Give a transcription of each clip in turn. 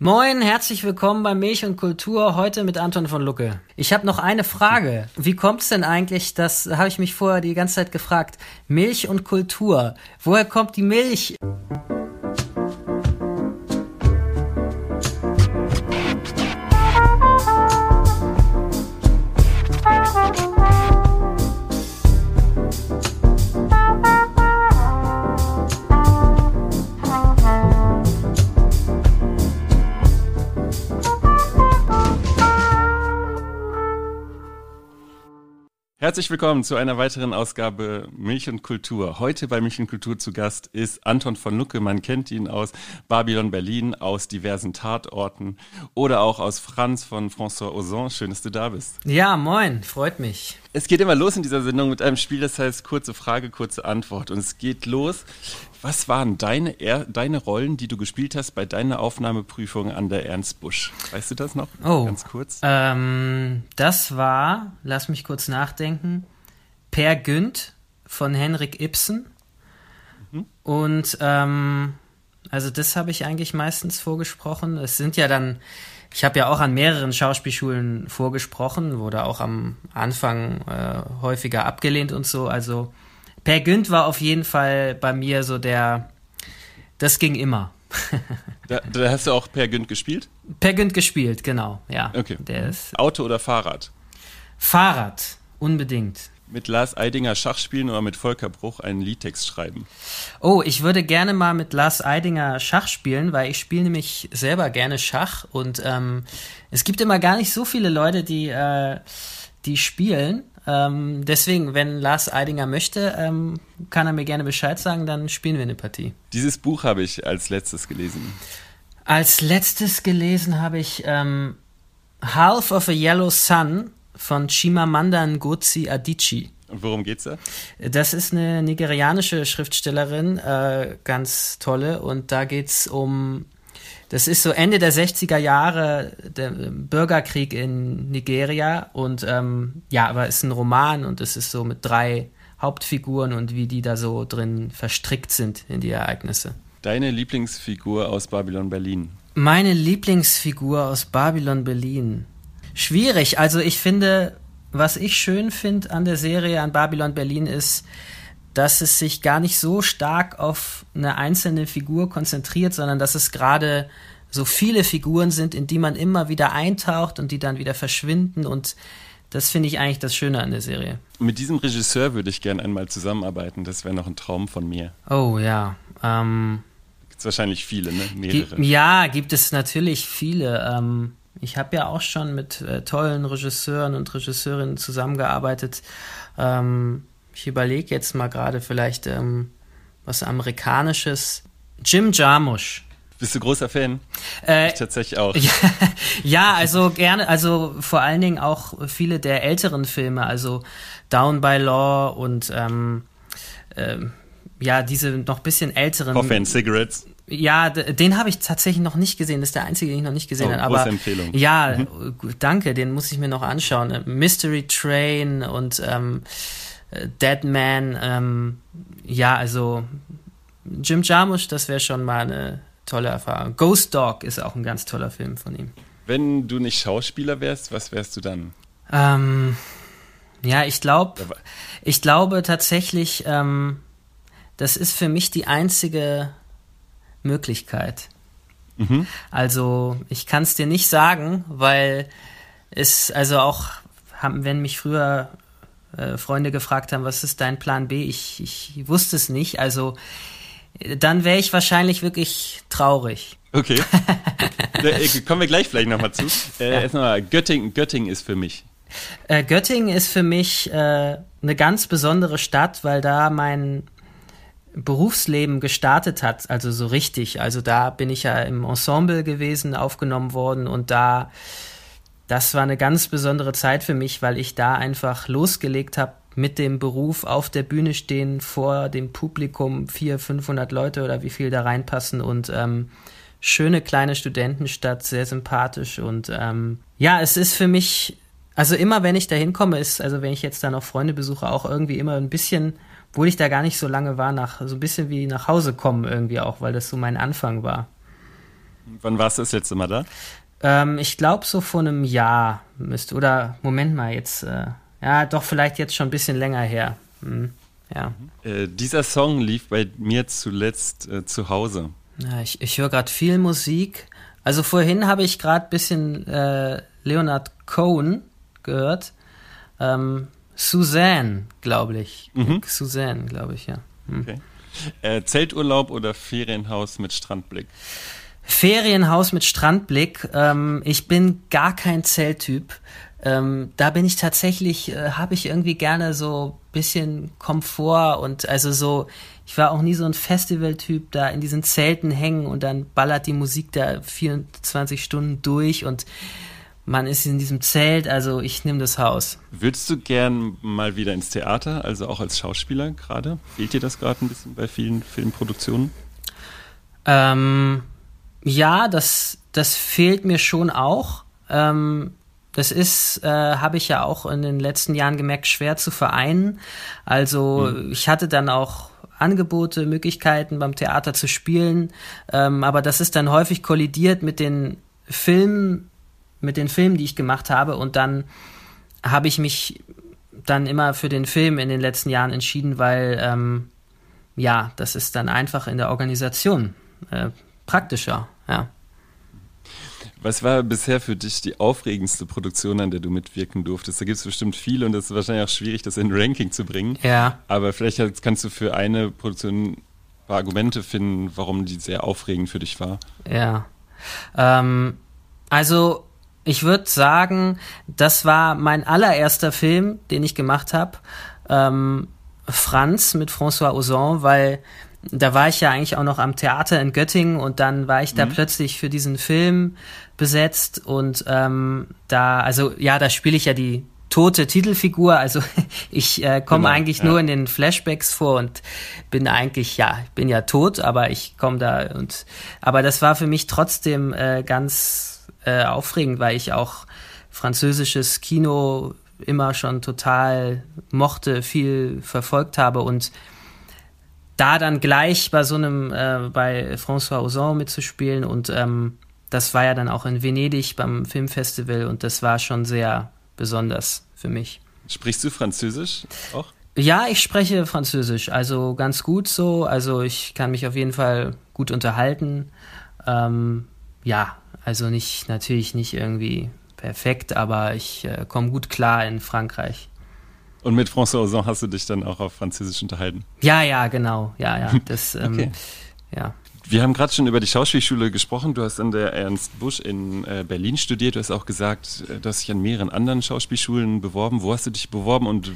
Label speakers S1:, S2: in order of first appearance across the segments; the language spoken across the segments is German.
S1: Moin, herzlich willkommen bei Milch und Kultur, heute mit Anton von Lucke. Ich habe noch eine Frage. Wie kommt es denn eigentlich, das habe ich mich vorher die ganze Zeit gefragt, Milch und Kultur, woher kommt die Milch?
S2: Herzlich willkommen zu einer weiteren Ausgabe Milch und Kultur. Heute bei Milch und Kultur zu Gast ist Anton von Lucke. Man kennt ihn aus Babylon Berlin, aus diversen Tatorten oder auch aus Franz von François Ozon. Schön, dass du da bist.
S1: Ja, moin, freut mich.
S2: Es geht immer los in dieser Sendung mit einem Spiel, das heißt kurze Frage, kurze Antwort. Und es geht los was waren deine, deine Rollen, die du gespielt hast bei deiner Aufnahmeprüfung an der Ernst Busch? Weißt du das noch?
S1: Oh. Ganz kurz. Ähm, das war, lass mich kurz nachdenken, Per Günd von Henrik Ibsen. Mhm. Und ähm, also das habe ich eigentlich meistens vorgesprochen. Es sind ja dann, ich habe ja auch an mehreren Schauspielschulen vorgesprochen, wurde auch am Anfang äh, häufiger abgelehnt und so. Also Per Günd war auf jeden Fall bei mir so der. Das ging immer.
S2: da, da, hast du auch Per Günd gespielt?
S1: Per Günd gespielt, genau, ja.
S2: Okay. Der ist Auto oder Fahrrad?
S1: Fahrrad, unbedingt.
S2: Mit Lars Eidinger Schach spielen oder mit Volker Bruch einen Liedtext schreiben?
S1: Oh, ich würde gerne mal mit Lars Eidinger Schach spielen, weil ich spiele nämlich selber gerne Schach und ähm, es gibt immer gar nicht so viele Leute, die, äh, die spielen ähm, deswegen, wenn Lars Eidinger möchte, ähm, kann er mir gerne Bescheid sagen, dann spielen wir eine Partie.
S2: Dieses Buch habe ich als letztes gelesen.
S1: Als letztes gelesen habe ich ähm, Half of a Yellow Sun von Chimamanda Ngozi Adichie.
S2: Und worum geht's da?
S1: Das ist eine nigerianische Schriftstellerin, äh, ganz tolle. Und da geht's um das ist so Ende der 60er Jahre, der Bürgerkrieg in Nigeria. Und ähm, ja, aber es ist ein Roman und es ist so mit drei Hauptfiguren und wie die da so drin verstrickt sind in die Ereignisse.
S2: Deine Lieblingsfigur aus Babylon Berlin?
S1: Meine Lieblingsfigur aus Babylon Berlin. Schwierig. Also ich finde, was ich schön finde an der Serie an Babylon Berlin ist, dass es sich gar nicht so stark auf eine einzelne Figur konzentriert, sondern dass es gerade so viele Figuren sind, in die man immer wieder eintaucht und die dann wieder verschwinden und das finde ich eigentlich das Schöne an der Serie.
S2: Mit diesem Regisseur würde ich gerne einmal zusammenarbeiten. Das wäre noch ein Traum von mir.
S1: Oh ja. Ähm,
S2: Gibt es wahrscheinlich viele, ne? Mehrere.
S1: Ja, gibt es natürlich viele. Ähm, ich habe ja auch schon mit äh, tollen Regisseuren und Regisseurinnen zusammengearbeitet. Ähm, ich überlege jetzt mal gerade vielleicht ähm, was Amerikanisches. Jim Jarmusch.
S2: Bist du großer Fan? Äh, ich tatsächlich auch.
S1: Ja, ja, also gerne, also vor allen Dingen auch viele der älteren Filme, also Down by Law und ähm, äh, ja, diese noch bisschen älteren.
S2: Coffee and Cigarettes.
S1: Ja, den habe ich tatsächlich noch nicht gesehen. Das ist der einzige, den ich noch nicht gesehen oh, habe.
S2: Aber Empfehlung.
S1: ja, mhm. danke, den muss ich mir noch anschauen. Mystery Train und ähm, Dead Man, ähm, ja, also Jim Jarmusch, das wäre schon mal eine tolle Erfahrung. Ghost Dog ist auch ein ganz toller Film von ihm.
S2: Wenn du nicht Schauspieler wärst, was wärst du dann?
S1: Ähm, ja, ich glaube, ich glaube tatsächlich, ähm, das ist für mich die einzige Möglichkeit. Mhm. Also ich kann es dir nicht sagen, weil es also auch haben, wenn mich früher äh, Freunde gefragt haben, was ist dein Plan B? Ich, ich wusste es nicht. Also dann wäre ich wahrscheinlich wirklich traurig.
S2: Okay. Äh, kommen wir gleich vielleicht nochmal zu. Äh, ja. Erstmal, Göttingen, Göttingen ist für mich.
S1: Äh, Göttingen ist für mich äh, eine ganz besondere Stadt, weil da mein Berufsleben gestartet hat, also so richtig. Also da bin ich ja im Ensemble gewesen, aufgenommen worden und da das war eine ganz besondere Zeit für mich, weil ich da einfach losgelegt habe mit dem Beruf auf der Bühne stehen, vor dem Publikum, 400, 500 Leute oder wie viel da reinpassen und ähm, schöne kleine Studentenstadt, sehr sympathisch und ähm, ja, es ist für mich, also immer wenn ich da hinkomme, ist, also wenn ich jetzt da noch Freunde besuche, auch irgendwie immer ein bisschen, obwohl ich da gar nicht so lange war, nach so ein bisschen wie nach Hause kommen irgendwie auch, weil das so mein Anfang war.
S2: Wann warst du das letzte Mal da?
S1: Ähm, ich glaube so vor einem Jahr müsste, oder Moment mal, jetzt, äh, ja, doch vielleicht jetzt schon ein bisschen länger her. Hm, ja.
S2: Äh, dieser Song lief bei mir zuletzt äh, zu Hause.
S1: Ja, ich ich höre gerade viel Musik. Also vorhin habe ich gerade ein bisschen äh, Leonard Cohen gehört. Ähm, Suzanne, glaube ich. Mhm. Suzanne, glaube ich, ja. Hm.
S2: Okay. Äh, Zelturlaub oder Ferienhaus mit Strandblick?
S1: Ferienhaus mit Strandblick. Ähm, ich bin gar kein Zelttyp. Ähm, da bin ich tatsächlich, äh, habe ich irgendwie gerne so bisschen Komfort und also so, ich war auch nie so ein Festivaltyp, da in diesen Zelten hängen und dann ballert die Musik da 24 Stunden durch und man ist in diesem Zelt, also ich nehme das Haus.
S2: Würdest du gern mal wieder ins Theater, also auch als Schauspieler gerade? Fehlt dir das gerade ein bisschen bei vielen Filmproduktionen?
S1: Ähm, ja, das, das fehlt mir schon auch. Ähm, das ist, äh, habe ich ja auch in den letzten Jahren gemerkt, schwer zu vereinen. Also mhm. ich hatte dann auch Angebote, Möglichkeiten beim Theater zu spielen, ähm, aber das ist dann häufig kollidiert mit den Filmen, mit den Filmen, die ich gemacht habe und dann habe ich mich dann immer für den Film in den letzten Jahren entschieden, weil ähm, ja, das ist dann einfach in der Organisation äh, praktischer, ja.
S2: Was war bisher für dich die aufregendste Produktion, an der du mitwirken durftest? Da gibt es bestimmt viele und es ist wahrscheinlich auch schwierig, das in ein Ranking zu bringen.
S1: Ja.
S2: Aber vielleicht kannst du für eine Produktion ein paar Argumente finden, warum die sehr aufregend für dich war.
S1: Ja. Ähm, also ich würde sagen, das war mein allererster Film, den ich gemacht habe. Ähm, Franz mit François Ozon, weil da war ich ja eigentlich auch noch am Theater in Göttingen und dann war ich da mhm. plötzlich für diesen Film besetzt und ähm, da, also ja, da spiele ich ja die tote Titelfigur, also ich äh, komme genau, eigentlich ja. nur in den Flashbacks vor und bin eigentlich, ja, ich bin ja tot, aber ich komme da und aber das war für mich trotzdem äh, ganz äh, aufregend, weil ich auch französisches Kino immer schon total mochte, viel verfolgt habe und da dann gleich bei so einem, äh, bei François Ozon mitzuspielen und ähm, das war ja dann auch in Venedig beim Filmfestival und das war schon sehr besonders für mich.
S2: Sprichst du Französisch auch?
S1: Ja, ich spreche Französisch, also ganz gut so. Also ich kann mich auf jeden Fall gut unterhalten. Ähm, ja, also nicht, natürlich nicht irgendwie perfekt, aber ich äh, komme gut klar in Frankreich.
S2: Und mit François Ozon hast du dich dann auch auf Französisch unterhalten?
S1: Ja, ja, genau. Ja, ja. Das, ähm, okay. ja.
S2: Wir haben gerade schon über die Schauspielschule gesprochen. Du hast an der Ernst Busch in äh, Berlin studiert. Du hast auch gesagt, äh, du hast dich an mehreren anderen Schauspielschulen beworben. Wo hast du dich beworben und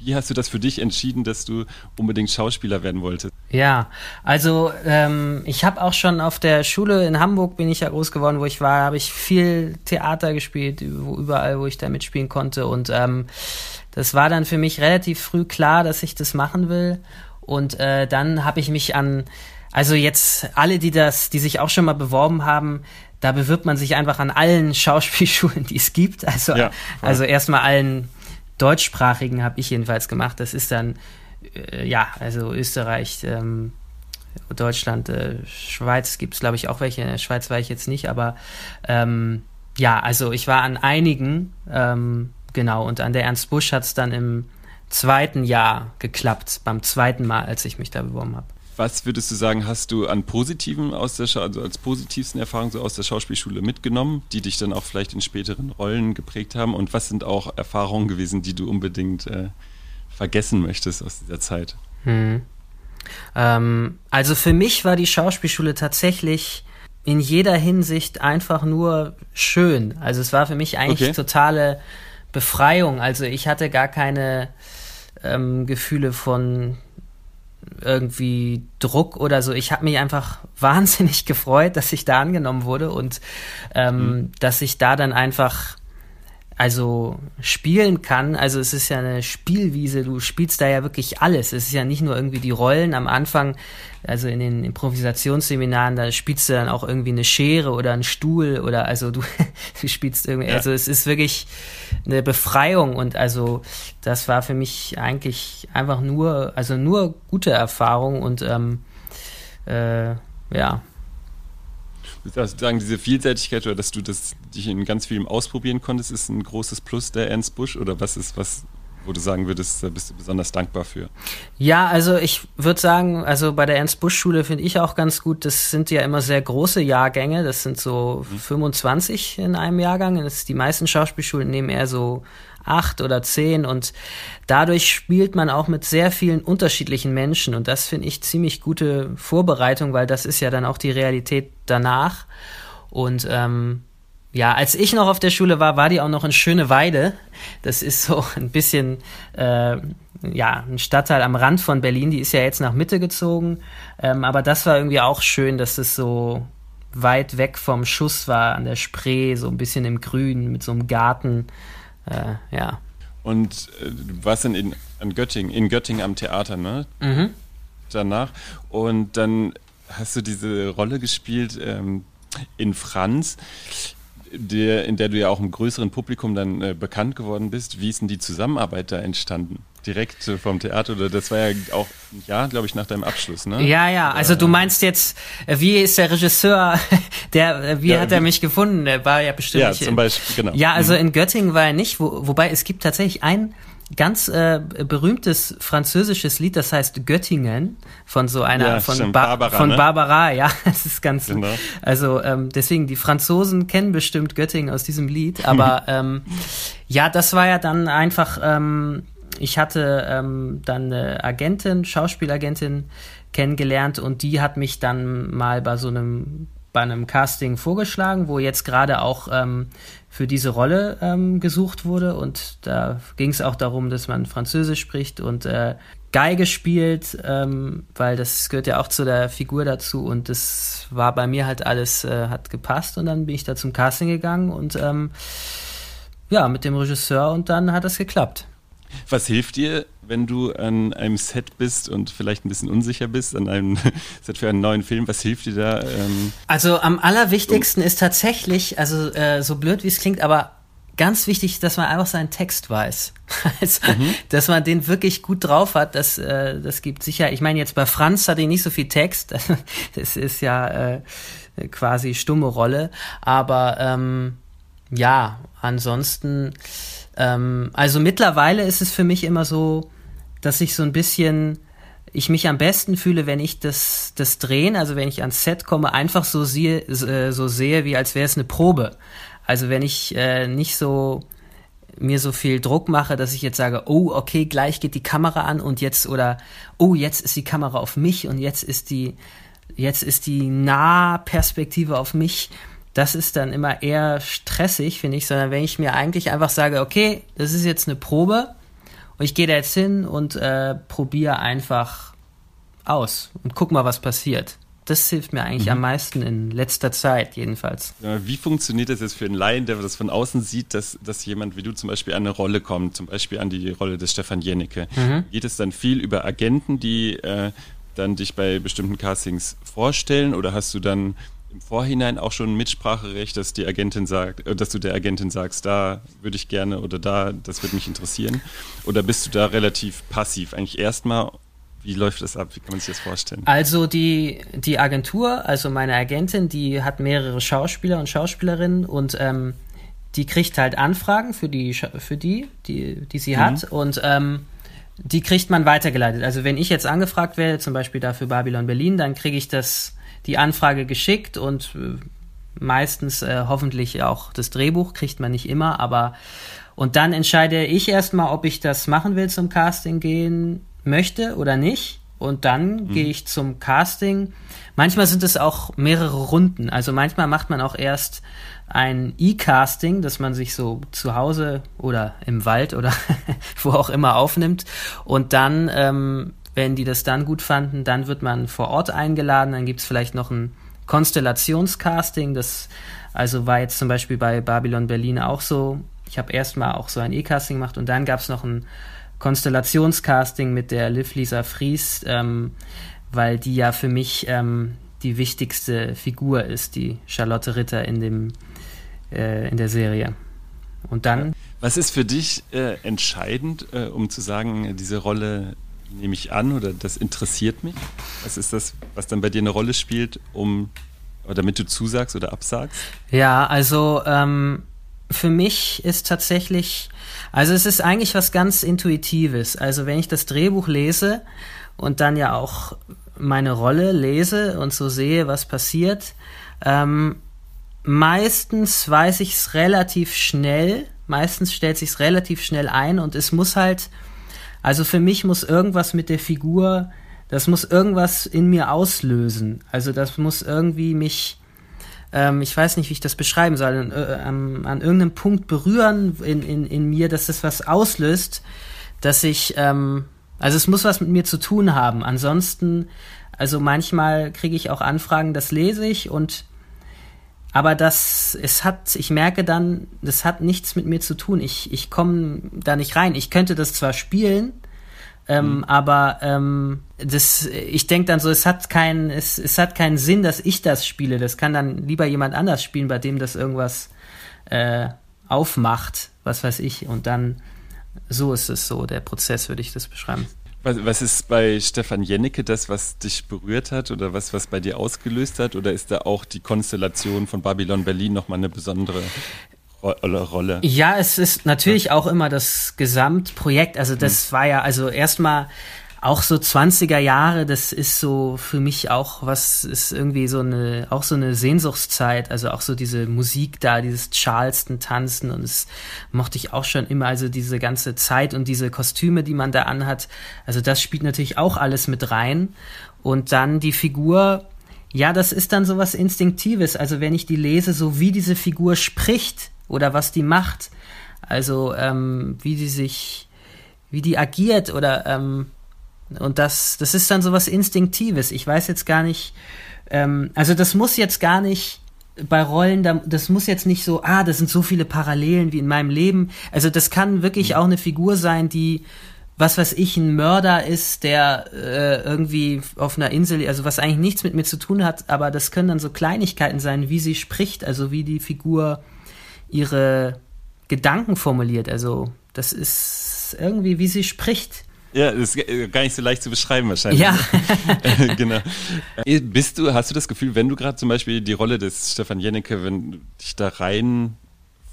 S2: wie hast du das für dich entschieden, dass du unbedingt Schauspieler werden wolltest?
S1: Ja, also ähm, ich habe auch schon auf der Schule in Hamburg bin ich ja groß geworden, wo ich war, habe ich viel Theater gespielt, überall, wo ich da mitspielen konnte. Und ähm, das war dann für mich relativ früh klar, dass ich das machen will. Und äh, dann habe ich mich an, also jetzt alle, die das, die sich auch schon mal beworben haben, da bewirbt man sich einfach an allen Schauspielschulen, die es gibt. Also, ja, also erstmal allen deutschsprachigen habe ich jedenfalls gemacht. Das ist dann, äh, ja, also Österreich, ähm, Deutschland, äh, Schweiz gibt es, glaube ich, auch welche. In der Schweiz war ich jetzt nicht, aber ähm, ja, also ich war an einigen, ähm, genau, und an der Ernst Busch hat es dann im zweiten Jahr geklappt, beim zweiten Mal, als ich mich da beworben habe.
S2: Was würdest du sagen, hast du an positiven aus der Scha also als positivsten Erfahrungen so aus der Schauspielschule mitgenommen, die dich dann auch vielleicht in späteren Rollen geprägt haben? Und was sind auch Erfahrungen gewesen, die du unbedingt äh, vergessen möchtest aus dieser Zeit? Hm.
S1: Ähm, also für mich war die Schauspielschule tatsächlich in jeder Hinsicht einfach nur schön. Also es war für mich eigentlich okay. totale Befreiung. Also ich hatte gar keine ähm, Gefühle von irgendwie Druck oder so. Ich habe mich einfach wahnsinnig gefreut, dass ich da angenommen wurde und ähm, mhm. dass ich da dann einfach also spielen kann. Also es ist ja eine Spielwiese, du spielst da ja wirklich alles. Es ist ja nicht nur irgendwie die Rollen am Anfang, also in den Improvisationsseminaren, da spielst du dann auch irgendwie eine Schere oder einen Stuhl oder also du, du spielst irgendwie, ja. also es ist wirklich eine Befreiung und also das war für mich eigentlich einfach nur, also nur gute Erfahrung und ähm, äh, ja.
S2: Sagen, diese Vielseitigkeit oder dass du das dich in ganz vielem ausprobieren konntest, ist ein großes Plus der Ernst Busch oder was ist, was, wo du sagen würdest, da bist du besonders dankbar für?
S1: Ja, also ich würde sagen, also bei der Ernst-Busch-Schule finde ich auch ganz gut, das sind ja immer sehr große Jahrgänge, das sind so mhm. 25 in einem Jahrgang. Das die meisten Schauspielschulen nehmen eher so acht oder zehn und dadurch spielt man auch mit sehr vielen unterschiedlichen Menschen und das finde ich ziemlich gute Vorbereitung, weil das ist ja dann auch die Realität danach und ähm, ja, als ich noch auf der Schule war, war die auch noch in Schöneweide. Das ist so ein bisschen, äh, ja, ein Stadtteil am Rand von Berlin. Die ist ja jetzt nach Mitte gezogen. Ähm, aber das war irgendwie auch schön, dass es so weit weg vom Schuss war an der Spree, so ein bisschen im Grün mit so einem Garten. Äh, ja.
S2: Und äh, du warst dann in, in Göttingen, in Göttingen am Theater, ne? Mhm. Danach. Und dann hast du diese Rolle gespielt ähm, in Franz der, in der du ja auch im größeren Publikum dann äh, bekannt geworden bist. Wie ist denn die Zusammenarbeit da entstanden? Direkt äh, vom Theater oder das war ja auch ein Jahr, glaube ich, nach deinem Abschluss, ne?
S1: Ja, ja, also du meinst jetzt, äh, wie ist der Regisseur, der, äh, wie ja, hat er mich gefunden? Der war ja bestimmt.
S2: Ja, zum Beispiel, genau.
S1: Ja, also mhm. in Göttingen war er nicht, wo, wobei es gibt tatsächlich ein ganz äh, berühmtes französisches Lied, das heißt Göttingen von so einer ja, von, stimmt, ba Barbara, von ne? Barbara, ja, das ist ganz genau. also ähm, deswegen die Franzosen kennen bestimmt Göttingen aus diesem Lied, aber ähm, ja, das war ja dann einfach ähm, ich hatte ähm, dann eine Agentin, Schauspielagentin kennengelernt und die hat mich dann mal bei so einem bei einem Casting vorgeschlagen, wo jetzt gerade auch ähm, für diese Rolle ähm, gesucht wurde. Und da ging es auch darum, dass man Französisch spricht und äh, Geige spielt, ähm, weil das gehört ja auch zu der Figur dazu. Und das war bei mir halt alles, äh, hat gepasst. Und dann bin ich da zum Casting gegangen und ähm, ja, mit dem Regisseur und dann hat es geklappt.
S2: Was hilft dir, wenn du an einem Set bist und vielleicht ein bisschen unsicher bist, an einem Set für einen neuen Film? Was hilft dir da? Ähm,
S1: also am allerwichtigsten um ist tatsächlich, also äh, so blöd wie es klingt, aber ganz wichtig, dass man einfach seinen Text weiß. Also, mhm. dass man den wirklich gut drauf hat, das, äh, das gibt sicher. Ich meine, jetzt bei Franz hat er nicht so viel Text. das ist ja äh, quasi stumme Rolle. Aber ähm, ja, ansonsten ähm, also mittlerweile ist es für mich immer so, dass ich so ein bisschen, ich mich am besten fühle, wenn ich das, das Drehen, also wenn ich ans Set komme, einfach so sehe, äh, so sehe, wie als wäre es eine Probe. Also wenn ich äh, nicht so mir so viel Druck mache, dass ich jetzt sage, oh, okay, gleich geht die Kamera an und jetzt oder oh, jetzt ist die Kamera auf mich und jetzt ist die jetzt ist die Nahperspektive auf mich das ist dann immer eher stressig, finde ich, sondern wenn ich mir eigentlich einfach sage, okay, das ist jetzt eine Probe und ich gehe da jetzt hin und äh, probiere einfach aus und guck mal, was passiert. Das hilft mir eigentlich mhm. am meisten in letzter Zeit, jedenfalls.
S2: Wie funktioniert das jetzt für einen Laien, der das von außen sieht, dass, dass jemand wie du zum Beispiel an eine Rolle kommt, zum Beispiel an die Rolle des Stefan Jennecke? Mhm. Geht es dann viel über Agenten, die äh, dann dich bei bestimmten Castings vorstellen oder hast du dann im Vorhinein auch schon Mitspracherecht, dass die Agentin sagt, äh, dass du der Agentin sagst, da würde ich gerne oder da, das würde mich interessieren? Oder bist du da relativ passiv? Eigentlich erstmal, wie läuft das ab? Wie kann man sich das vorstellen?
S1: Also die, die Agentur, also meine Agentin, die hat mehrere Schauspieler und Schauspielerinnen und ähm, die kriegt halt Anfragen für die, für die, die, die sie mhm. hat und ähm, die kriegt man weitergeleitet. Also wenn ich jetzt angefragt werde, zum Beispiel dafür Babylon Berlin, dann kriege ich das die Anfrage geschickt und äh, meistens äh, hoffentlich auch das Drehbuch kriegt man nicht immer, aber und dann entscheide ich erstmal, ob ich das machen will, zum Casting gehen möchte oder nicht. Und dann mhm. gehe ich zum Casting. Manchmal sind es auch mehrere Runden. Also manchmal macht man auch erst ein E-Casting, dass man sich so zu Hause oder im Wald oder wo auch immer aufnimmt. Und dann ähm, wenn die das dann gut fanden, dann wird man vor Ort eingeladen. Dann gibt es vielleicht noch ein Konstellationscasting. Das also war jetzt zum Beispiel bei Babylon Berlin auch so. Ich habe erstmal auch so ein E-Casting gemacht und dann gab es noch ein Konstellationscasting mit der Liv Lisa Fries, ähm, weil die ja für mich ähm, die wichtigste Figur ist, die Charlotte Ritter in dem äh, in der Serie. Und dann.
S2: Was ist für dich äh, entscheidend, äh, um zu sagen, diese Rolle nehme ich an oder das interessiert mich? Was ist das, was dann bei dir eine Rolle spielt, um Aber damit du zusagst oder absagst?
S1: Ja, also ähm, für mich ist tatsächlich, also es ist eigentlich was ganz Intuitives. Also wenn ich das Drehbuch lese und dann ja auch meine Rolle lese und so sehe, was passiert, ähm, meistens weiß ich es relativ schnell, meistens stellt sich es relativ schnell ein und es muss halt, also für mich muss irgendwas mit der Figur, das muss irgendwas in mir auslösen. Also das muss irgendwie mich, ähm, ich weiß nicht, wie ich das beschreiben soll, äh, an, an irgendeinem Punkt berühren in, in, in mir, dass das was auslöst, dass ich, ähm, also es muss was mit mir zu tun haben. Ansonsten, also manchmal kriege ich auch Anfragen, das lese ich und aber das, es hat, ich merke dann, das hat nichts mit mir zu tun. Ich, ich komme da nicht rein. Ich könnte das zwar spielen, ähm, mhm. aber ähm, das, ich denke dann so, es hat keinen, es, es hat keinen Sinn, dass ich das spiele. Das kann dann lieber jemand anders spielen, bei dem das irgendwas äh, aufmacht, was weiß ich. Und dann so ist es so, der Prozess, würde ich das beschreiben.
S2: Was, was ist bei Stefan Jennecke das, was dich berührt hat oder was, was bei dir ausgelöst hat? Oder ist da auch die Konstellation von Babylon Berlin nochmal eine besondere Rolle?
S1: Ja, es ist natürlich auch immer das Gesamtprojekt. Also das mhm. war ja, also erstmal auch so 20er Jahre, das ist so für mich auch was, ist irgendwie so eine, auch so eine Sehnsuchtszeit, also auch so diese Musik da, dieses Charleston-Tanzen und es mochte ich auch schon immer, also diese ganze Zeit und diese Kostüme, die man da anhat, also das spielt natürlich auch alles mit rein. Und dann die Figur, ja, das ist dann so was Instinktives, also wenn ich die lese, so wie diese Figur spricht oder was die macht, also ähm, wie die sich, wie die agiert oder ähm, und das, das ist dann so was Instinktives. Ich weiß jetzt gar nicht, ähm, also das muss jetzt gar nicht bei Rollen, das muss jetzt nicht so, ah, das sind so viele Parallelen wie in meinem Leben. Also das kann wirklich mhm. auch eine Figur sein, die, was weiß ich, ein Mörder ist, der äh, irgendwie auf einer Insel, also was eigentlich nichts mit mir zu tun hat, aber das können dann so Kleinigkeiten sein, wie sie spricht, also wie die Figur ihre Gedanken formuliert. Also das ist irgendwie, wie sie spricht.
S2: Ja, das ist gar nicht so leicht zu beschreiben wahrscheinlich.
S1: Ja.
S2: genau. Äh, bist du, hast du das Gefühl, wenn du gerade zum Beispiel die Rolle des Stefan Jennecke, wenn du dich da rein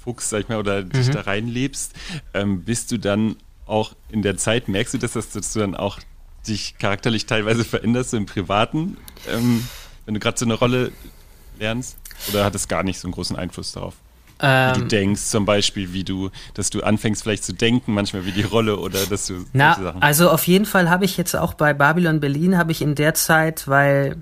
S2: fuchst, sag ich mal, oder mhm. dich da reinlebst, ähm, bist du dann auch in der Zeit, merkst du das, dass du dann auch dich charakterlich teilweise veränderst so im Privaten, ähm, wenn du gerade so eine Rolle lernst? Oder hat es gar nicht so einen großen Einfluss darauf? Ähm, wie du ähm, denkst, zum Beispiel, wie du, dass du anfängst vielleicht zu denken, manchmal wie die Rolle oder dass du
S1: Na, Sachen. Also auf jeden Fall habe ich jetzt auch bei Babylon Berlin habe ich in der Zeit, weil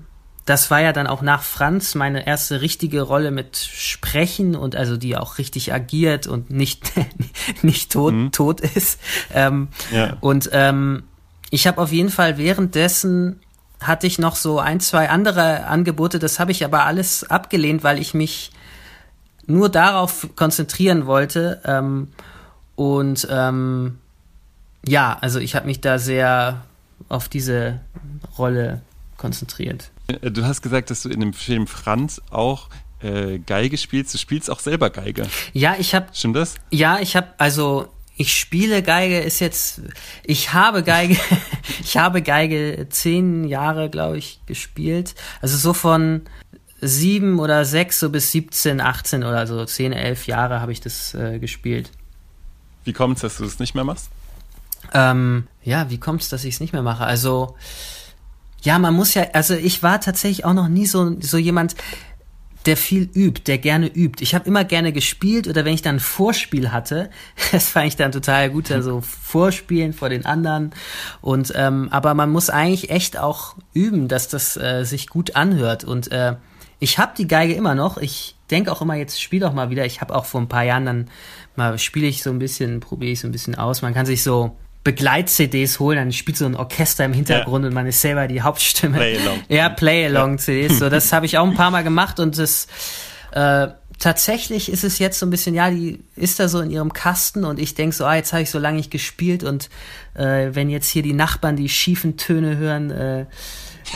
S1: das war ja dann auch nach Franz meine erste richtige Rolle mit Sprechen und also die auch richtig agiert und nicht nicht tot mhm. tot ist. Ähm, ja. Und ähm, ich habe auf jeden Fall währenddessen hatte ich noch so ein zwei andere Angebote. Das habe ich aber alles abgelehnt, weil ich mich nur darauf konzentrieren wollte. Ähm, und ähm, ja, also ich habe mich da sehr auf diese Rolle konzentriert.
S2: Äh, du hast gesagt, dass du in dem Film Franz auch äh, Geige spielst. Du spielst auch selber Geige.
S1: Ja, ich habe.
S2: Stimmt das?
S1: Ja, ich habe also ich spiele Geige ist jetzt, ich habe Geige, ich habe Geige zehn Jahre, glaube ich, gespielt. Also so von sieben oder sechs, so bis 17, 18 oder so, 10, 11 Jahre habe ich das äh, gespielt.
S2: Wie kommt es, dass du das nicht mehr machst?
S1: Ähm, ja, wie kommt es, dass ich es nicht mehr mache? Also, ja, man muss ja, also ich war tatsächlich auch noch nie so, so jemand, der viel übt, der gerne übt. Ich habe immer gerne gespielt oder wenn ich dann ein Vorspiel hatte, das fand ich dann total gut, dann so Vorspielen vor den anderen. Und ähm, aber man muss eigentlich echt auch üben, dass das äh, sich gut anhört. Und äh, ich habe die Geige immer noch. Ich denke auch immer, jetzt spiel doch mal wieder. Ich habe auch vor ein paar Jahren dann mal spiele ich so ein bisschen, probiere ich so ein bisschen aus. Man kann sich so Begleit-CDs holen, dann spielt so ein Orchester im Hintergrund ja. und man ist selber die Hauptstimme. Play-along. Ja, Play-along-CDs. So, das habe ich auch ein paar Mal gemacht und das äh, tatsächlich ist es jetzt so ein bisschen, ja, die ist da so in ihrem Kasten und ich denke so, ah, jetzt habe ich so lange nicht gespielt und äh, wenn jetzt hier die Nachbarn die schiefen Töne hören, äh,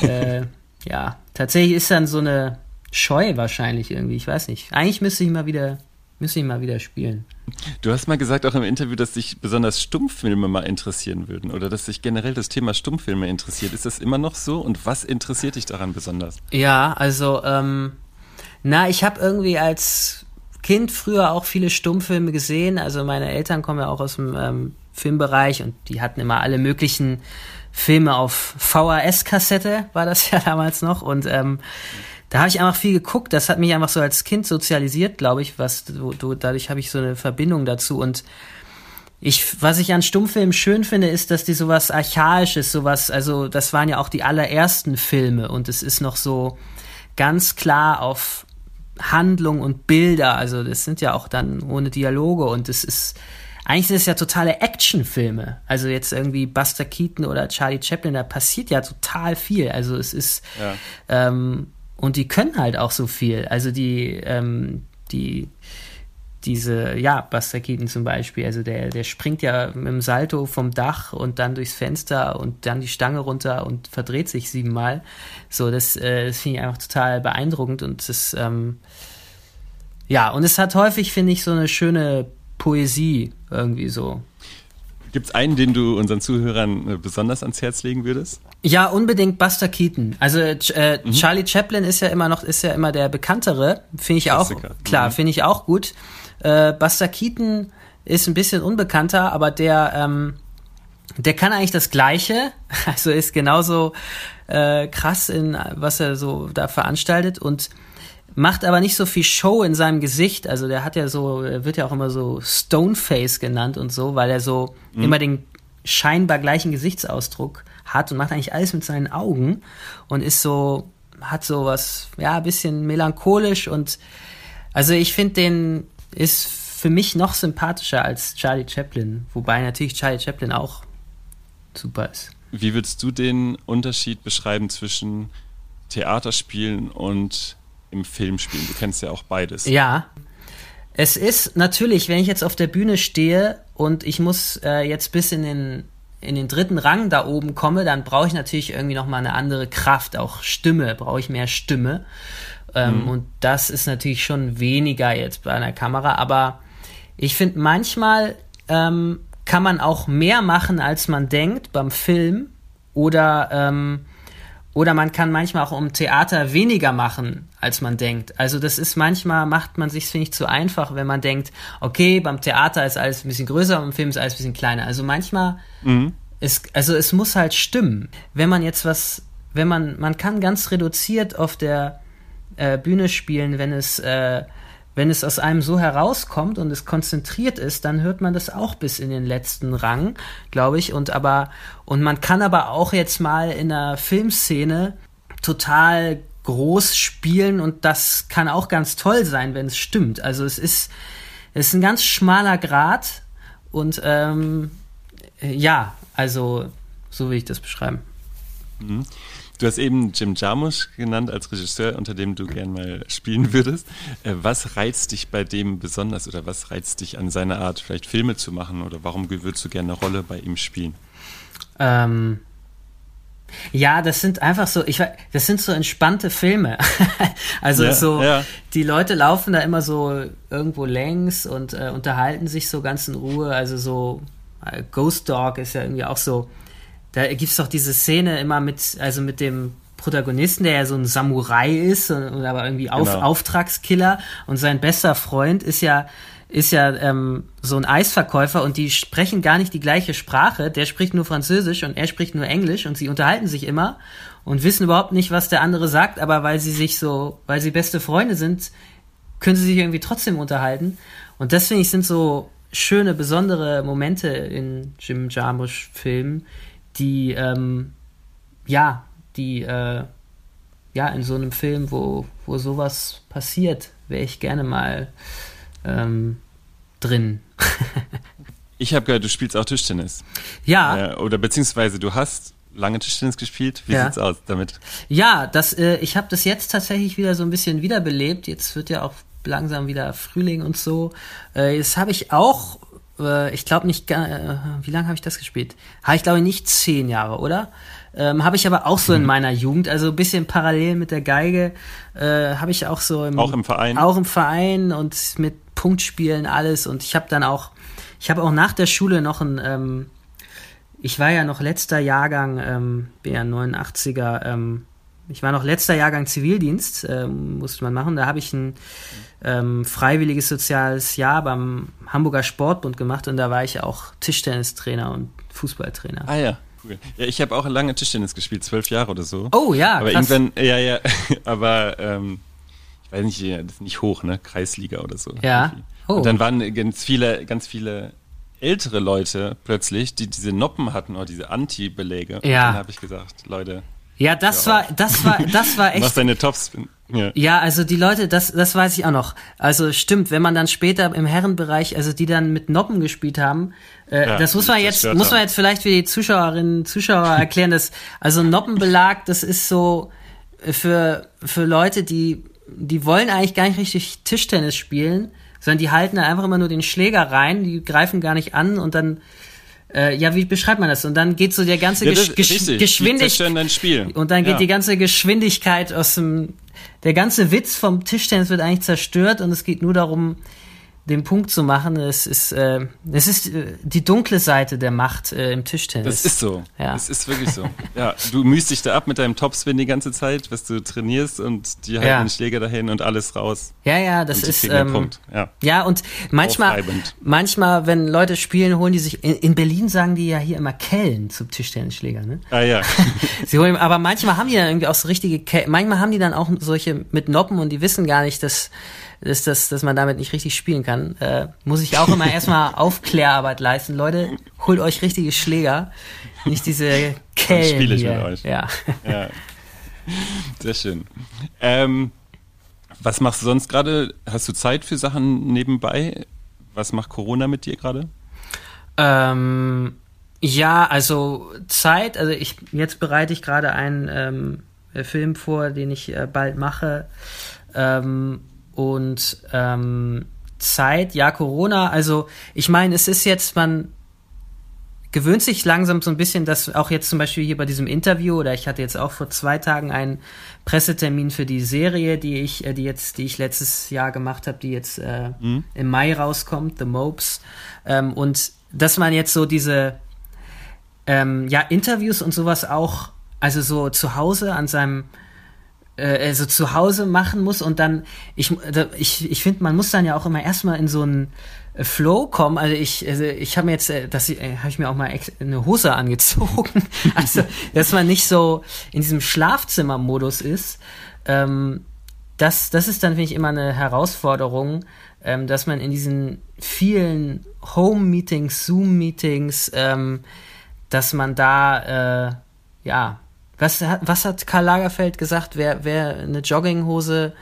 S1: äh, ja, tatsächlich ist dann so eine Scheu wahrscheinlich irgendwie. Ich weiß nicht. Eigentlich müsste ich mal wieder, müsste ich mal wieder spielen.
S2: Du hast mal gesagt auch im Interview, dass dich besonders Stummfilme mal interessieren würden oder dass dich generell das Thema Stummfilme interessiert. Ist das immer noch so? Und was interessiert dich daran besonders?
S1: Ja, also ähm, Na, ich habe irgendwie als Kind früher auch viele Stummfilme gesehen. Also meine Eltern kommen ja auch aus dem ähm, Filmbereich und die hatten immer alle möglichen Filme auf VHS-Kassette, war das ja damals noch. Und ähm, da habe ich einfach viel geguckt. Das hat mich einfach so als Kind sozialisiert, glaube ich. Was du, du, dadurch habe ich so eine Verbindung dazu. Und ich, was ich an Stummfilmen schön finde, ist, dass die sowas Archaisches, sowas, also das waren ja auch die allerersten Filme und es ist noch so ganz klar auf Handlung und Bilder. Also das sind ja auch dann ohne Dialoge und es ist eigentlich sind es ja totale Actionfilme. Also jetzt irgendwie Buster Keaton oder Charlie Chaplin, da passiert ja total viel. Also es ist ja. ähm, und die können halt auch so viel. Also die ähm, die diese, ja, Buster Keaton zum Beispiel, also der, der springt ja mit dem Salto vom Dach und dann durchs Fenster und dann die Stange runter und verdreht sich siebenmal. So, das, äh, das finde ich einfach total beeindruckend und das, ähm, ja, und es hat häufig, finde ich, so eine schöne Poesie irgendwie so.
S2: Gibt es einen, den du unseren Zuhörern äh, besonders ans Herz legen würdest?
S1: Ja, unbedingt Buster Keaton. Also äh, mhm. Charlie Chaplin ist ja immer noch, ist ja immer der bekanntere, finde ich auch. Klar, mhm. finde ich auch gut. Äh, Buster Keaton ist ein bisschen unbekannter, aber der, ähm, der kann eigentlich das Gleiche. Also ist genauso äh, krass in was er so da veranstaltet und macht aber nicht so viel Show in seinem Gesicht. Also der hat ja so, er wird ja auch immer so Stoneface genannt und so, weil er so mhm. immer den scheinbar gleichen Gesichtsausdruck hat und macht eigentlich alles mit seinen Augen und ist so, hat so was, ja, ein bisschen melancholisch und also ich finde den, ist für mich noch sympathischer als Charlie Chaplin, wobei natürlich Charlie Chaplin auch super ist.
S2: Wie würdest du den Unterschied beschreiben zwischen Theaterspielen und im Film spielen? Du kennst ja auch beides.
S1: Ja. Es ist natürlich, wenn ich jetzt auf der Bühne stehe und ich muss äh, jetzt bis in den, in den dritten Rang da oben komme, dann brauche ich natürlich irgendwie nochmal eine andere Kraft, auch Stimme, brauche ich mehr Stimme. Ähm, mhm. Und das ist natürlich schon weniger jetzt bei einer Kamera, aber ich finde manchmal ähm, kann man auch mehr machen, als man denkt beim Film oder ähm, oder man kann manchmal auch um Theater weniger machen, als man denkt. Also das ist manchmal, macht man sich, finde ich, zu einfach, wenn man denkt, okay, beim Theater ist alles ein bisschen größer, beim Film ist alles ein bisschen kleiner. Also manchmal, mhm. ist, also es muss halt stimmen. Wenn man jetzt was, wenn man, man kann ganz reduziert auf der äh, Bühne spielen, wenn es äh, wenn es aus einem so herauskommt und es konzentriert ist, dann hört man das auch bis in den letzten Rang, glaube ich. Und aber, und man kann aber auch jetzt mal in einer Filmszene total groß spielen und das kann auch ganz toll sein, wenn es stimmt. Also es ist, es ist ein ganz schmaler Grad und ähm, ja, also so will ich das beschreiben.
S2: Mhm. Du hast eben Jim Jarmusch genannt als Regisseur, unter dem du gern mal spielen würdest. Äh, was reizt dich bei dem besonders oder was reizt dich an seiner Art, vielleicht Filme zu machen oder warum würdest du gerne eine Rolle bei ihm spielen?
S1: Ähm, ja, das sind einfach so, ich das sind so entspannte Filme. also ja, so, ja. die Leute laufen da immer so irgendwo längs und äh, unterhalten sich so ganz in Ruhe. Also so äh, Ghost Dog ist ja irgendwie auch so da gibt es doch diese Szene immer mit, also mit dem Protagonisten, der ja so ein Samurai ist und, und aber irgendwie Auf, genau. Auftragskiller und sein bester Freund ist ja ist ja ähm, so ein Eisverkäufer und die sprechen gar nicht die gleiche Sprache. Der spricht nur Französisch und er spricht nur Englisch und sie unterhalten sich immer und wissen überhaupt nicht, was der andere sagt, aber weil sie sich so, weil sie beste Freunde sind, können sie sich irgendwie trotzdem unterhalten. Und das finde ich sind so schöne, besondere Momente in Jim Jarmusch-Filmen, die, ähm, ja, die, äh, ja, in so einem Film, wo, wo sowas passiert, wäre ich gerne mal ähm, drin.
S2: ich habe gehört, du spielst auch Tischtennis.
S1: Ja.
S2: Äh, oder beziehungsweise du hast lange Tischtennis gespielt. Wie ja. sieht's aus damit?
S1: Ja, das, äh, ich habe das jetzt tatsächlich wieder so ein bisschen wiederbelebt. Jetzt wird ja auch langsam wieder Frühling und so. Äh, das habe ich auch äh, ich glaube nicht, äh, wie lange habe ich das gespielt? Habe ich glaube nicht zehn Jahre, oder? Ähm, habe ich aber auch so in mhm. meiner Jugend, also ein bisschen parallel mit der Geige, äh, habe ich auch so im,
S2: auch im Verein,
S1: auch im Verein und mit Punktspielen alles und ich habe dann auch, ich habe auch nach der Schule noch ein, ähm, ich war ja noch letzter Jahrgang, ähm, bin ja 89er, ähm, ich war noch letzter Jahrgang Zivildienst, äh, musste man machen. Da habe ich ein ähm, freiwilliges soziales Jahr beim Hamburger Sportbund gemacht und da war ich auch Tischtennistrainer und Fußballtrainer.
S2: Ah ja. Cool. Ja, ich habe auch lange Tischtennis gespielt, zwölf Jahre oder so.
S1: Oh ja,
S2: aber krass. irgendwann, ja, ja, aber ähm, weiß nicht, das ist nicht hoch, ne? Kreisliga oder so.
S1: Ja.
S2: Oh. Und dann waren ganz viele, ganz viele ältere Leute plötzlich, die diese Noppen hatten oder diese Anti-Beläge.
S1: Ja.
S2: dann habe ich gesagt, Leute.
S1: Ja, das war, das war, das war echt.
S2: Mach deine Tops.
S1: Ja. ja, also die Leute, das, das weiß ich auch noch. Also stimmt, wenn man dann später im Herrenbereich, also die dann mit Noppen gespielt haben, äh, ja, das muss man jetzt, muss man jetzt vielleicht für die Zuschauerinnen, Zuschauer erklären, dass, also Noppenbelag, das ist so für, für Leute, die, die wollen eigentlich gar nicht richtig Tischtennis spielen, sondern die halten da einfach immer nur den Schläger rein, die greifen gar nicht an und dann äh, ja, wie beschreibt man das? Und dann geht so der ganze ja, Gesch Gesch Geschwindigkeit und dann geht ja. die ganze Geschwindigkeit aus dem der ganze Witz vom Tischtennis wird eigentlich zerstört und es geht nur darum, den Punkt zu machen. Es ist, äh, es ist äh, die dunkle Seite der Macht äh, im Tischtennis.
S2: Das ist so. Ja. Das ist wirklich so. Ja, du mühst dich da ab mit deinem Topspin die ganze Zeit, was du trainierst und die halten ja. den Schläger dahin und alles raus.
S1: Ja, ja, das ist. Ähm, Punkt. Ja. ja, und manchmal, manchmal, wenn Leute spielen, holen die sich. In, in, Berlin sagen die ja hier immer Kellen zum Tischtennisschläger, ne?
S2: Ah ja.
S1: Sie holen, aber manchmal haben die dann irgendwie auch so richtige Kellen. Manchmal haben die dann auch solche mit Noppen und die wissen gar nicht, dass ist, dass, dass man damit nicht richtig spielen kann. Äh, muss ich auch immer erstmal Aufklärarbeit leisten. Leute, holt euch richtige Schläger, nicht diese Kellen.
S2: spiele ich
S1: hier.
S2: mit euch.
S1: Ja. ja.
S2: Sehr schön. Ähm, was machst du sonst gerade? Hast du Zeit für Sachen nebenbei? Was macht Corona mit dir gerade?
S1: Ähm, ja, also Zeit, also ich jetzt bereite ich gerade einen ähm, Film vor, den ich äh, bald mache. Ähm, und ähm, Zeit, ja, Corona, also ich meine, es ist jetzt, man gewöhnt sich langsam so ein bisschen, dass auch jetzt zum Beispiel hier bei diesem Interview, oder ich hatte jetzt auch vor zwei Tagen einen Pressetermin für die Serie, die ich, äh, die jetzt, die ich letztes Jahr gemacht habe, die jetzt äh, mhm. im Mai rauskommt, The Mopes. Ähm, und dass man jetzt so diese ähm, ja, Interviews und sowas auch, also so zu Hause an seinem äh, also zu Hause machen muss und dann, ich, ich, ich finde, man muss dann ja auch immer erstmal in so einen äh, Flow kommen. Also ich, also ich habe mir jetzt, äh, das habe ich mir auch mal eine Hose angezogen. also, dass man nicht so in diesem Schlafzimmermodus ist. Ähm, das, das ist dann, finde ich, immer eine Herausforderung, ähm, dass man in diesen vielen Home-Meetings, Zoom-Meetings, ähm, dass man da, äh, ja, was, was hat Karl Lagerfeld gesagt? Wer, wer eine Jogginghose,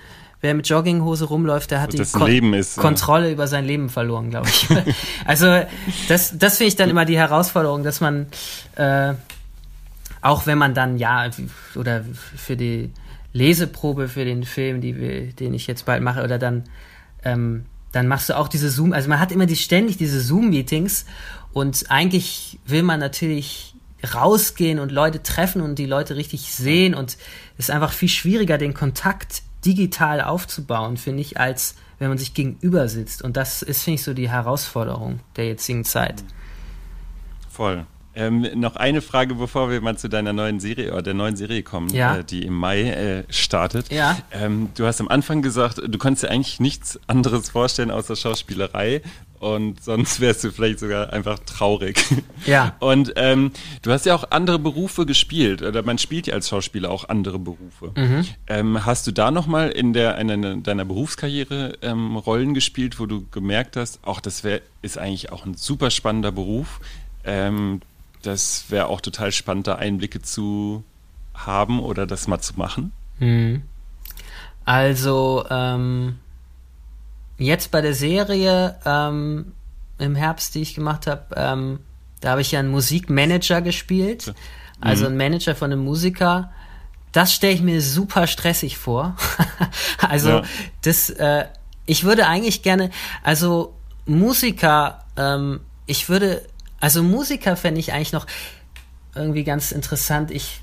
S1: wer mit Jogginghose rumläuft, der hat die
S2: Kon ist,
S1: Kontrolle ja. über sein Leben verloren, glaube ich. also das, das finde ich dann immer die Herausforderung, dass man äh, auch wenn man dann ja oder für die Leseprobe für den Film, die wir, den ich jetzt bald mache, oder dann ähm, dann machst du auch diese Zoom, also man hat immer die ständig diese Zoom-Meetings und eigentlich will man natürlich rausgehen und Leute treffen und die Leute richtig sehen und es ist einfach viel schwieriger, den Kontakt digital aufzubauen, finde ich, als wenn man sich gegenüber sitzt. Und das ist, finde ich, so die Herausforderung der jetzigen Zeit.
S2: Voll. Ähm, noch eine Frage, bevor wir mal zu deiner neuen Serie oder der neuen Serie kommen,
S1: ja.
S2: äh, die im Mai äh, startet.
S1: Ja.
S2: Ähm, du hast am Anfang gesagt, du konntest dir eigentlich nichts anderes vorstellen außer Schauspielerei und sonst wärst du vielleicht sogar einfach traurig.
S1: Ja.
S2: Und ähm, du hast ja auch andere Berufe gespielt oder man spielt ja als Schauspieler auch andere Berufe. Mhm. Ähm, hast du da nochmal in der in deiner Berufskarriere ähm, Rollen gespielt, wo du gemerkt hast, auch das wär, ist eigentlich auch ein super spannender Beruf. Das wäre auch total spannend, da Einblicke zu haben oder das mal zu machen.
S1: Mhm. Also ähm jetzt bei der Serie ähm, im Herbst, die ich gemacht habe, ähm, da habe ich ja einen Musikmanager gespielt, also mhm. einen Manager von einem Musiker. Das stelle ich mir super stressig vor. also ja. das, äh, ich würde eigentlich gerne, also Musiker, ähm, ich würde, also Musiker fände ich eigentlich noch irgendwie ganz interessant. Ich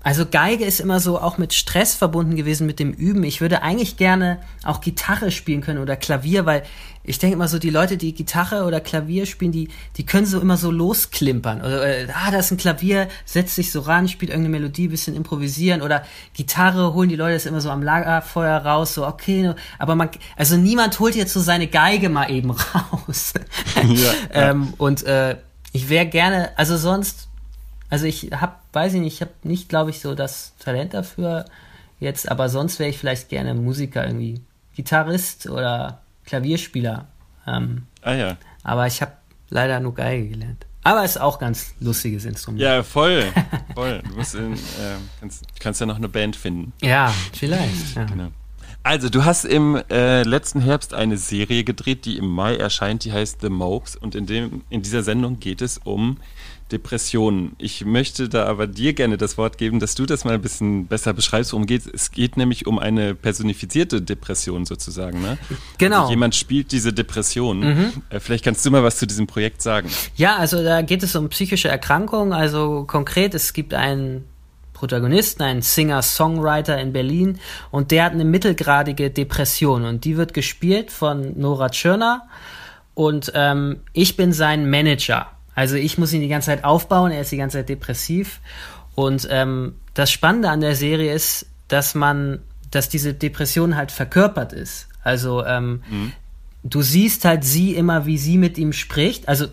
S1: also Geige ist immer so auch mit Stress verbunden gewesen mit dem Üben. Ich würde eigentlich gerne auch Gitarre spielen können oder Klavier, weil ich denke immer so, die Leute, die Gitarre oder Klavier spielen, die, die können so immer so losklimpern. Oder, äh, ah, da ist ein Klavier, setzt sich so ran, spielt irgendeine Melodie, bisschen improvisieren. Oder Gitarre holen die Leute das immer so am Lagerfeuer raus, so okay. Aber man, also niemand holt jetzt so seine Geige mal eben raus. ja, ähm, und äh, ich wäre gerne, also sonst also ich habe, weiß ich nicht, ich habe nicht, glaube ich, so das Talent dafür jetzt, aber sonst wäre ich vielleicht gerne Musiker irgendwie, Gitarrist oder Klavierspieler. Ähm,
S2: ah ja.
S1: Aber ich habe leider nur Geige gelernt. Aber ist auch ganz lustiges Instrument.
S2: Ja, voll, voll. Du musst in, äh, kannst, kannst ja noch eine Band finden.
S1: Ja, vielleicht. Ja. Genau.
S2: Also, du hast im äh, letzten Herbst eine Serie gedreht, die im Mai erscheint, die heißt The Mopes. Und in, dem, in dieser Sendung geht es um Depressionen. Ich möchte da aber dir gerne das Wort geben, dass du das mal ein bisschen besser beschreibst, worum geht es. geht nämlich um eine personifizierte Depression sozusagen. Ne?
S1: Genau.
S2: Also jemand spielt diese Depression. Mhm. Äh, vielleicht kannst du mal was zu diesem Projekt sagen.
S1: Ja, also da geht es um psychische Erkrankungen. Also konkret, es gibt einen Protagonisten, einen Singer-Songwriter in Berlin und der hat eine mittelgradige Depression und die wird gespielt von Nora Tschirner und ähm, ich bin sein Manager. Also ich muss ihn die ganze Zeit aufbauen, er ist die ganze Zeit depressiv. Und ähm, das Spannende an der Serie ist, dass man, dass diese Depression halt verkörpert ist. Also ähm, mhm. du siehst halt sie immer, wie sie mit ihm spricht. Also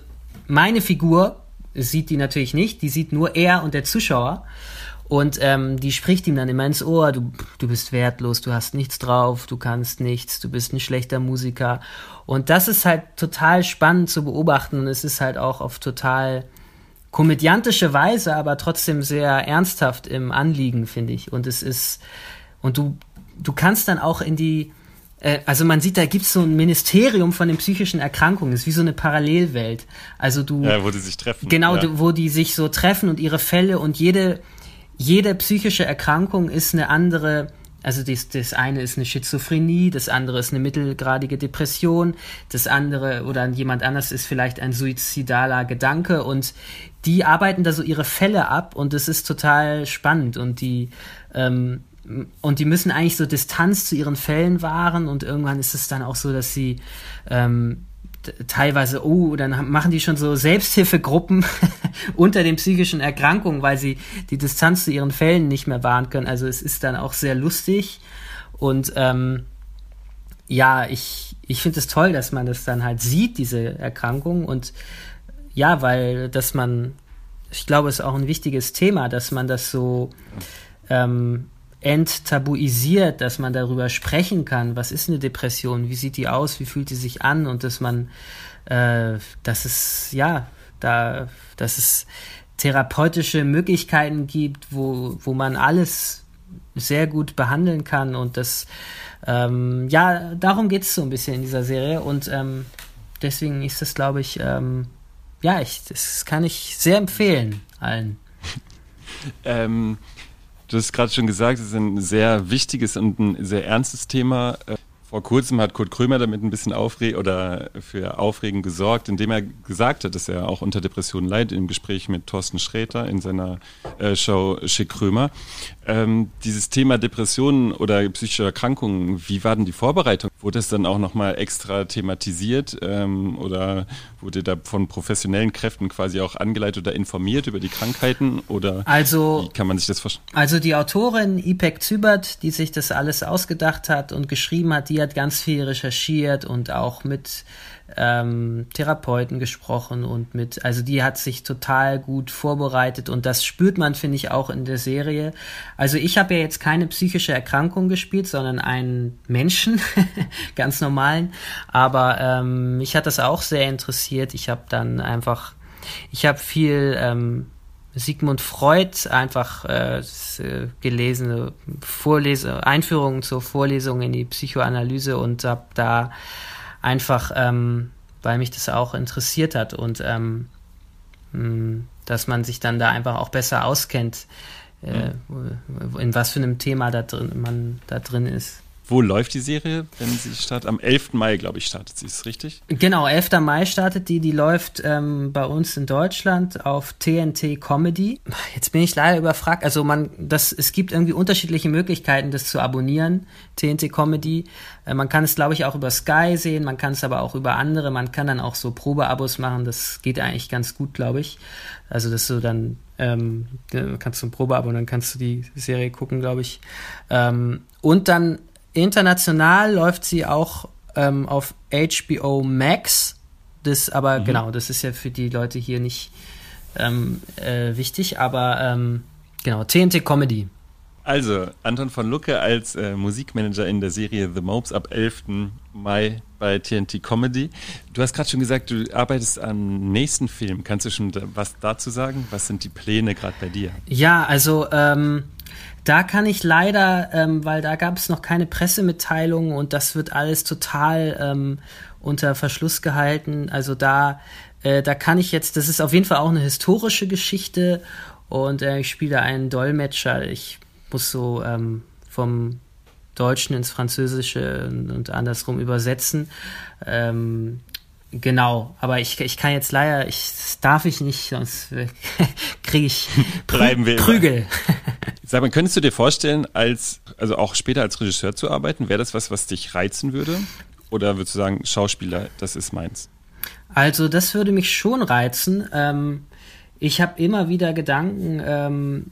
S1: meine Figur sieht die natürlich nicht, die sieht nur er und der Zuschauer. Und ähm, die spricht ihm dann immer ins Ohr, du, du bist wertlos, du hast nichts drauf, du kannst nichts, du bist ein schlechter Musiker. Und das ist halt total spannend zu beobachten und es ist halt auch auf total komödiantische Weise, aber trotzdem sehr ernsthaft im Anliegen, finde ich. Und es ist, und du, du kannst dann auch in die, äh, also man sieht, da gibt es so ein Ministerium von den psychischen Erkrankungen, es ist wie so eine Parallelwelt. Also du.
S2: Ja, wo die sich treffen.
S1: Genau,
S2: ja.
S1: wo die sich so treffen und ihre Fälle und jede, jede psychische Erkrankung ist eine andere also das, das eine ist eine Schizophrenie, das andere ist eine mittelgradige Depression, das andere oder jemand anders ist vielleicht ein suizidaler Gedanke und die arbeiten da so ihre Fälle ab und das ist total spannend und die ähm, und die müssen eigentlich so Distanz zu ihren Fällen wahren und irgendwann ist es dann auch so, dass sie ähm, teilweise, oh, dann machen die schon so Selbsthilfegruppen unter den psychischen Erkrankungen, weil sie die Distanz zu ihren Fällen nicht mehr wahren können. Also es ist dann auch sehr lustig und ähm, ja, ich, ich finde es toll, dass man das dann halt sieht, diese Erkrankung und ja, weil dass man, ich glaube, es ist auch ein wichtiges Thema, dass man das so ähm, enttabuisiert, dass man darüber sprechen kann, was ist eine Depression, wie sieht die aus, wie fühlt die sich an? Und dass man, äh, dass es, ja, da, dass es therapeutische Möglichkeiten gibt, wo, wo man alles sehr gut behandeln kann. Und das, ähm, ja, darum geht es so ein bisschen in dieser Serie. Und ähm, deswegen ist das, glaube ich, ähm, ja, ich, das kann ich sehr empfehlen allen.
S2: ähm, Du hast gerade schon gesagt, es ist ein sehr wichtiges und ein sehr ernstes Thema. Vor kurzem hat Kurt Krömer damit ein bisschen aufre oder für Aufregen gesorgt, indem er gesagt hat, dass er auch unter Depressionen leidet, im Gespräch mit Thorsten Schräter in seiner äh, Show Schick Krömer. Ähm, dieses Thema Depressionen oder psychische Erkrankungen, wie war denn die Vorbereitung? Wurde es dann auch nochmal extra thematisiert ähm, oder wurde da von professionellen Kräften quasi auch angeleitet oder informiert über die Krankheiten oder
S1: also,
S2: wie kann man sich das vorstellen?
S1: Also die Autorin Ipek Zübert, die sich das alles ausgedacht hat und geschrieben hat, die hat ganz viel recherchiert und auch mit ähm, Therapeuten gesprochen und mit, also die hat sich total gut vorbereitet und das spürt man, finde ich, auch in der Serie. Also ich habe ja jetzt keine psychische Erkrankung gespielt, sondern einen Menschen, ganz normalen, aber ähm, mich hat das auch sehr interessiert. Ich habe dann einfach, ich habe viel ähm, Sigmund Freud einfach äh, gelesen, Vorlese, Einführungen zur Vorlesung in die Psychoanalyse und habe da einfach, ähm, weil mich das auch interessiert hat und ähm, hm, dass man sich dann da einfach auch besser auskennt, äh, in was für einem Thema da drin, man da drin ist.
S2: Wo läuft die Serie, wenn sie startet? Am 11. Mai, glaube ich, startet sie. Ist das richtig?
S1: Genau, 11. Mai startet die. Die läuft ähm, bei uns in Deutschland auf TNT Comedy. Jetzt bin ich leider überfragt. Also man, das, es gibt irgendwie unterschiedliche Möglichkeiten, das zu abonnieren. TNT Comedy. Äh, man kann es, glaube ich, auch über Sky sehen. Man kann es aber auch über andere. Man kann dann auch so Probeabos machen. Das geht eigentlich ganz gut, glaube ich. Also dass du dann ähm, kannst du ein Probeabo und dann kannst du die Serie gucken, glaube ich. Ähm, und dann International läuft sie auch ähm, auf HBO Max. Das aber, mhm. genau, das ist ja für die Leute hier nicht ähm, äh, wichtig, aber ähm, genau, TNT Comedy.
S2: Also, Anton von Lucke als äh, Musikmanager in der Serie The Mopes ab 11. Mai bei TNT Comedy. Du hast gerade schon gesagt, du arbeitest am nächsten Film. Kannst du schon was dazu sagen? Was sind die Pläne gerade bei dir?
S1: Ja, also ähm, da kann ich leider, ähm, weil da gab es noch keine Pressemitteilung und das wird alles total ähm, unter Verschluss gehalten. Also da, äh, da kann ich jetzt, das ist auf jeden Fall auch eine historische Geschichte und äh, ich spiele einen Dolmetscher. Ich muss so ähm, vom Deutschen ins Französische und, andersrum übersetzen. Ähm, Genau, aber ich, ich kann jetzt leider, ich, das darf ich nicht, sonst kriege ich Prü Prügel.
S2: Sag mal, könntest du dir vorstellen, als, also auch später als Regisseur zu arbeiten? Wäre das was, was dich reizen würde? Oder würdest du sagen, Schauspieler, das ist meins?
S1: Also, das würde mich schon reizen. Ähm, ich habe immer wieder Gedanken, ähm,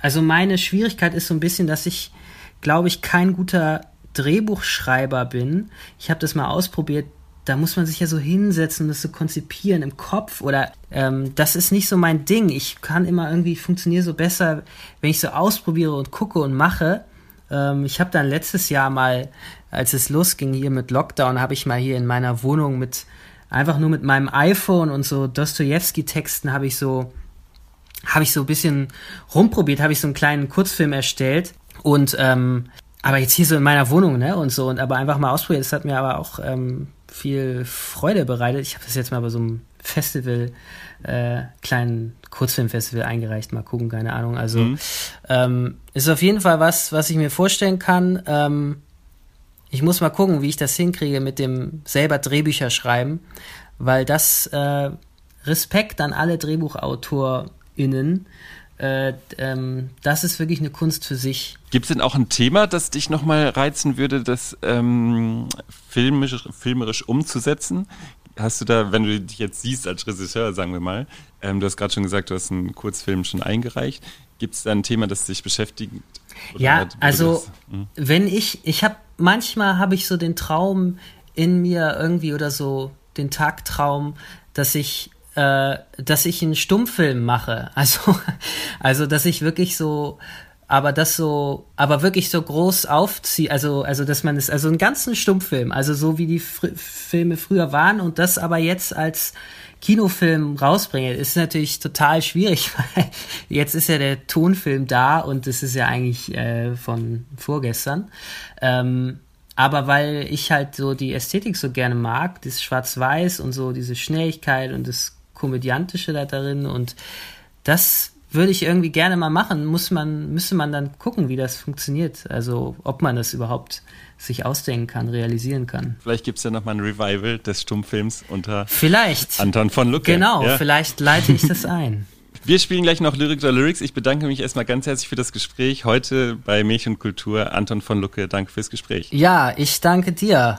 S1: also meine Schwierigkeit ist so ein bisschen, dass ich, glaube ich, kein guter Drehbuchschreiber bin. Ich habe das mal ausprobiert da muss man sich ja so hinsetzen und das so konzipieren im Kopf oder ähm, das ist nicht so mein Ding. Ich kann immer irgendwie, funktioniere so besser, wenn ich so ausprobiere und gucke und mache. Ähm, ich habe dann letztes Jahr mal, als es losging hier mit Lockdown, habe ich mal hier in meiner Wohnung mit, einfach nur mit meinem iPhone und so Dostoevsky-Texten habe ich so, habe ich so ein bisschen rumprobiert, habe ich so einen kleinen Kurzfilm erstellt und ähm, aber jetzt hier so in meiner Wohnung, ne, und so, und aber einfach mal ausprobiert. Das hat mir aber auch ähm, viel Freude bereitet. Ich habe das jetzt mal bei so einem Festival, äh, kleinen Kurzfilmfestival eingereicht. Mal gucken, keine Ahnung. Also mhm. ähm, ist auf jeden Fall was, was ich mir vorstellen kann. Ähm, ich muss mal gucken, wie ich das hinkriege mit dem selber Drehbücher schreiben, weil das äh, Respekt an alle DrehbuchautorInnen äh, ähm, das ist wirklich eine Kunst für sich.
S2: Gibt es denn auch ein Thema, das dich nochmal reizen würde, das ähm, filmisch, filmerisch umzusetzen? Hast du da, wenn du dich jetzt siehst als Regisseur, sagen wir mal, ähm, du hast gerade schon gesagt, du hast einen Kurzfilm schon eingereicht. Gibt es da ein Thema, das dich beschäftigt?
S1: ja, also das, hm? wenn ich, ich habe manchmal habe ich so den Traum in mir irgendwie oder so den Tagtraum, dass ich äh, dass ich einen Stummfilm mache. Also, also dass ich wirklich so, aber das so, aber wirklich so groß aufziehe, also, also dass man es, also einen ganzen Stummfilm, also so wie die Fr Filme früher waren und das aber jetzt als Kinofilm rausbringe, ist natürlich total schwierig, weil jetzt ist ja der Tonfilm da und das ist ja eigentlich äh, von vorgestern. Ähm, aber weil ich halt so die Ästhetik so gerne mag, das Schwarz-Weiß und so diese Schnelligkeit und das Komödiantische da drin und das würde ich irgendwie gerne mal machen. Muss man, müsste man dann gucken, wie das funktioniert. Also, ob man das überhaupt sich ausdenken kann, realisieren kann.
S2: Vielleicht gibt es ja nochmal ein Revival des Stummfilms unter
S1: vielleicht.
S2: Anton von Lucke.
S1: Genau, ja. vielleicht leite ich das ein.
S2: Wir spielen gleich noch Lyric oder Lyrics. Ich bedanke mich erstmal ganz herzlich für das Gespräch heute bei Milch und Kultur. Anton von Lucke, danke fürs Gespräch.
S1: Ja, ich danke dir.